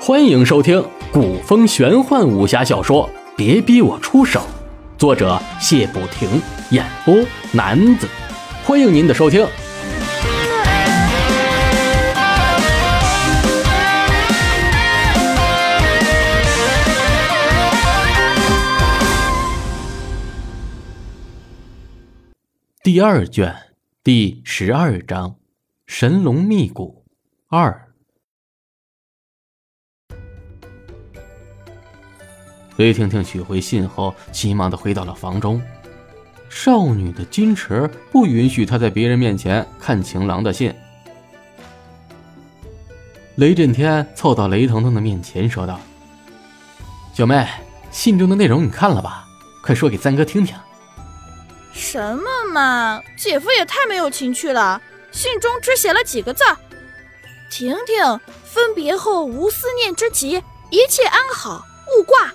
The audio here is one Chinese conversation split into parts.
欢迎收听古风玄幻武侠小说《别逼我出手》，作者谢不停，演播男子。欢迎您的收听。第二卷第十二章《神龙秘谷二》。雷婷婷取回信后，急忙的回到了房中。少女的矜持不允许她在别人面前看情郎的信。雷震天凑到雷腾腾的面前说道：“小妹，信中的内容你看了吧？快说给三哥听听。”什么嘛，姐夫也太没有情趣了！信中只写了几个字：“婷婷分别后无思念之急，一切安好，勿挂。”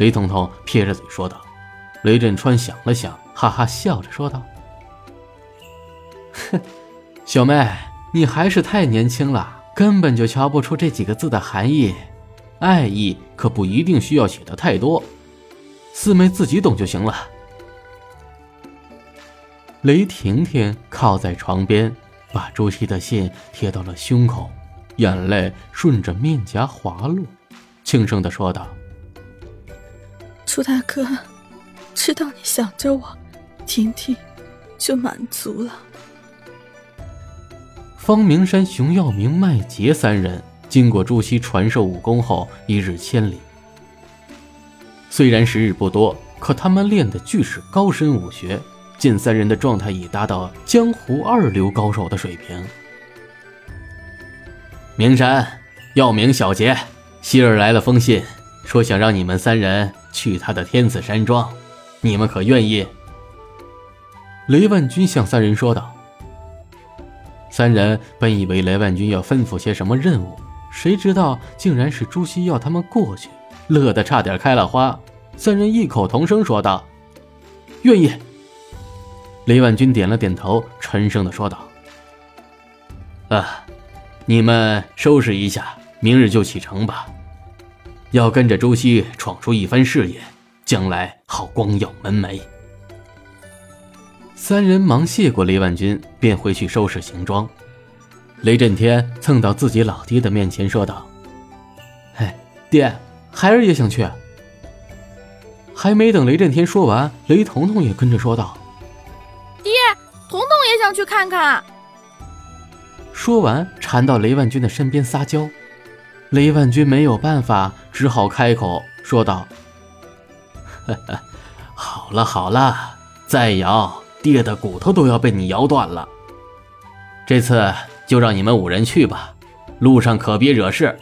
雷彤彤撇着嘴说道。雷震川想了想，哈哈笑着说道：“哼，小妹，你还是太年轻了，根本就瞧不出这几个字的含义。爱意可不一定需要写的太多，四妹自己懂就行了。”雷婷婷靠在床边，把朱熹的信贴到了胸口，眼泪顺着面颊滑落，轻声的说道：“朱大哥，知道你想着我，婷婷就满足了。”方明山、熊耀明、麦杰三人经过朱熹传授武功后，一日千里。虽然时日不多，可他们练的俱是高深武学。近三人的状态已达到江湖二流高手的水平。明山、药明、小杰，希儿来了封信，说想让你们三人去他的天子山庄，你们可愿意？雷万军向三人说道。三人本以为雷万军要吩咐些什么任务，谁知道竟然是朱熹要他们过去，乐得差点开了花。三人异口同声说道：“愿意。”雷万军点了点头，沉声的说道：“啊，你们收拾一下，明日就启程吧。要跟着朱熹闯出一番事业，将来好光耀门楣。”三人忙谢过雷万军，便回去收拾行装。雷震天蹭到自己老爹的面前说道：“嘿，爹，孩儿也想去。”还没等雷震天说完，雷彤彤也跟着说道。爹，彤彤也想去看看。说完，缠到雷万军的身边撒娇。雷万军没有办法，只好开口说道：“ 好了好了，再摇，爹的骨头都要被你摇断了。这次就让你们五人去吧，路上可别惹事。”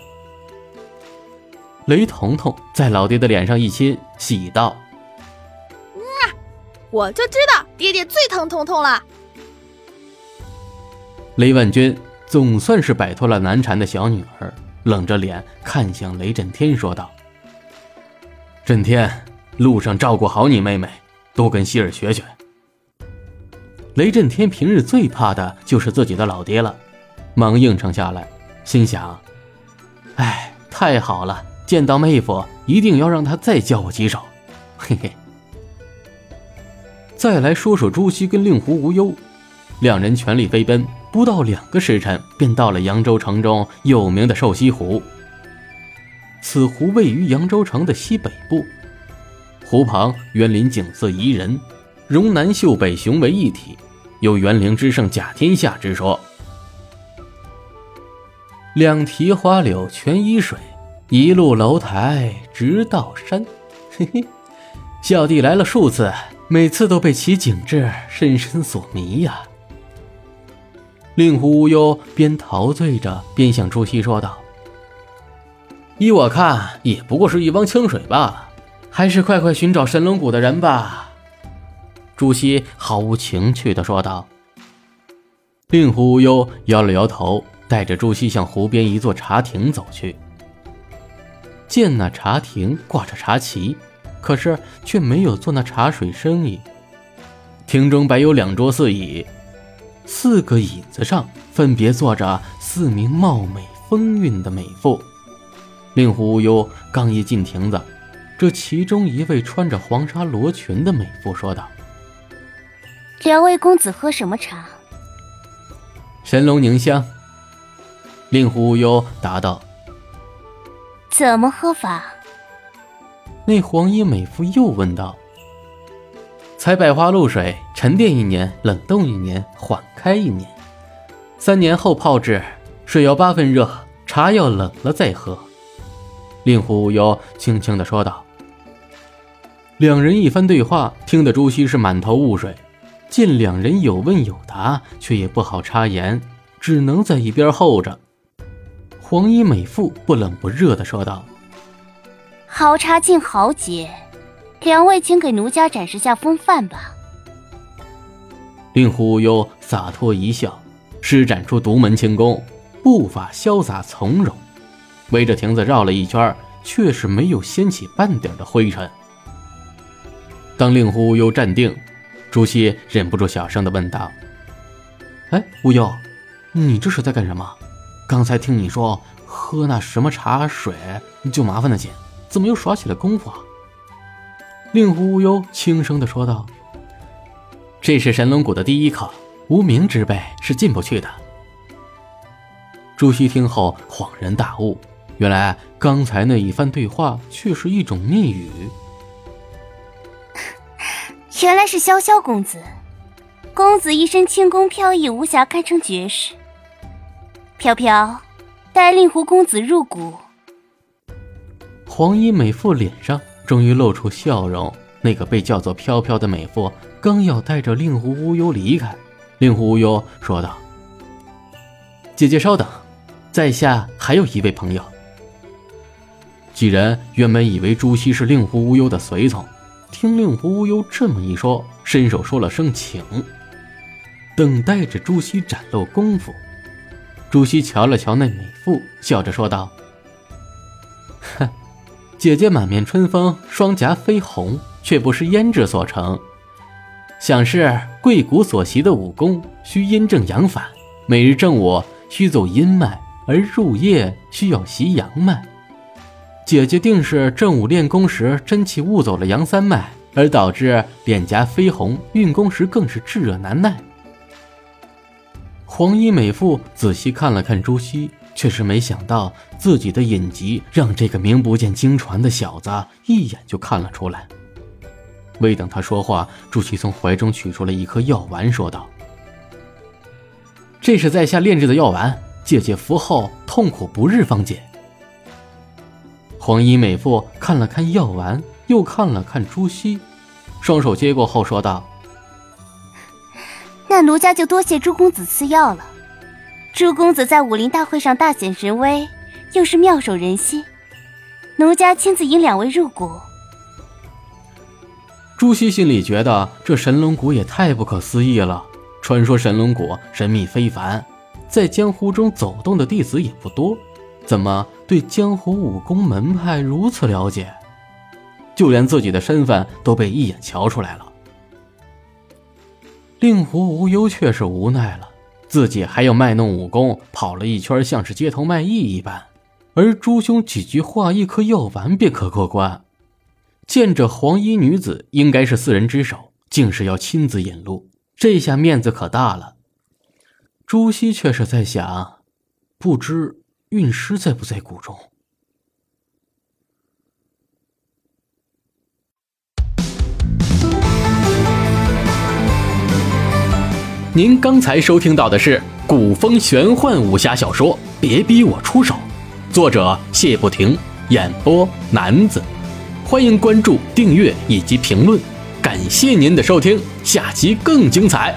雷彤彤在老爹的脸上一亲，喜道。我就知道爹爹最疼彤彤了。雷万军总算是摆脱了难缠的小女儿，冷着脸看向雷震天，说道：“震天，路上照顾好你妹妹，多跟希儿学学。”雷震天平日最怕的就是自己的老爹了，忙应承下来，心想：“哎，太好了，见到妹夫一定要让他再教我几手。”嘿嘿。再来说说朱熹跟令狐无忧，两人全力飞奔，不到两个时辰便到了扬州城中有名的瘦西湖。此湖位于扬州城的西北部，湖旁园林景色宜人，容南秀北雄为一体，有园林之胜甲天下之说。两堤花柳全依水，一路楼台直到山。嘿嘿，小弟来了数次。每次都被其景致深深所迷呀。令狐无忧边陶醉着边向朱熹说道：“依我看，也不过是一汪清水罢了，还是快快寻找神龙谷的人吧。”朱熹毫无情趣的说道。令狐无忧摇了摇头，带着朱熹向湖边一座茶亭走去。见那茶亭挂着茶旗。可是却没有做那茶水生意。亭中摆有两桌四椅，四个椅子上分别坐着四名貌美风韵的美妇。令狐无忧刚一进亭子，这其中一位穿着黄纱罗裙的美妇说道：“两位公子喝什么茶？”神龙凝香。令狐无忧答道：“怎么喝法？”那黄衣美妇又问道：“采百花露水，沉淀一年，冷冻一年，缓开一年，三年后泡制。水要八分热，茶要冷了再喝。”令狐无忧轻轻的说道。两人一番对话，听得朱熹是满头雾水。见两人有问有答，却也不好插言，只能在一边候着。黄衣美妇不冷不热的说道：“好茶敬豪杰，两位请给奴家展示下风范吧。”令狐无忧洒脱一笑，施展出独门轻功，步伐潇洒从容，围着亭子绕了一圈，却是没有掀起半点的灰尘。当令狐无忧站定。朱熹忍不住小声的问道：“哎，无忧，你这是在干什么？刚才听你说喝那什么茶水就麻烦的紧，怎么又耍起了功夫啊？”令狐无忧轻声的说道：“这是神龙谷的第一课，无名之辈是进不去的。”朱熹听后恍然大悟，原来刚才那一番对话却是一种密语。原来是潇潇公子，公子一身轻功飘逸无暇，堪称绝世。飘飘，带令狐公子入谷。黄衣美妇脸上终于露出笑容。那个被叫做飘飘的美妇刚要带着令狐无忧离开，令狐无忧说道：“姐姐稍等，在下还有一位朋友。”几人原本以为朱熹是令狐无忧的随从。听令狐无忧这么一说，伸手说了声请，等待着朱熹展露功夫。朱熹瞧了瞧那美妇，笑着说道：“，姐姐满面春风，双颊绯红，却不是胭脂所成，想是贵谷所习的武功需阴正阳反，每日正午需走阴脉，而入夜需要习阳脉。”姐姐定是正午练功时真气误走了阳三脉，而导致脸颊绯红，运功时更是炙热难耐。黄衣美妇仔细看了看朱熹，却是没想到自己的隐疾让这个名不见经传的小子一眼就看了出来。未等他说话，朱熹从怀中取出了一颗药丸，说道：“这是在下炼制的药丸，姐姐服后痛苦不日方解。”黄衣美妇看了看药丸，又看了看朱熹，双手接过后说道：“那奴家就多谢朱公子赐药了。朱公子在武林大会上大显神威，又是妙手仁心，奴家亲自引两位入谷。”朱熹心里觉得这神龙谷也太不可思议了。传说神龙谷神秘非凡，在江湖中走动的弟子也不多。怎么对江湖武功门派如此了解？就连自己的身份都被一眼瞧出来了。令狐无忧却是无奈了，自己还要卖弄武功，跑了一圈像是街头卖艺一般，而朱兄几句话、一颗药丸便可过关。见这黄衣女子应该是四人之首，竟是要亲自引路，这下面子可大了。朱熹却是在想，不知。运师在不在谷中？您刚才收听到的是古风玄幻武侠小说《别逼我出手》，作者谢不停，演播男子。欢迎关注、订阅以及评论，感谢您的收听，下期更精彩。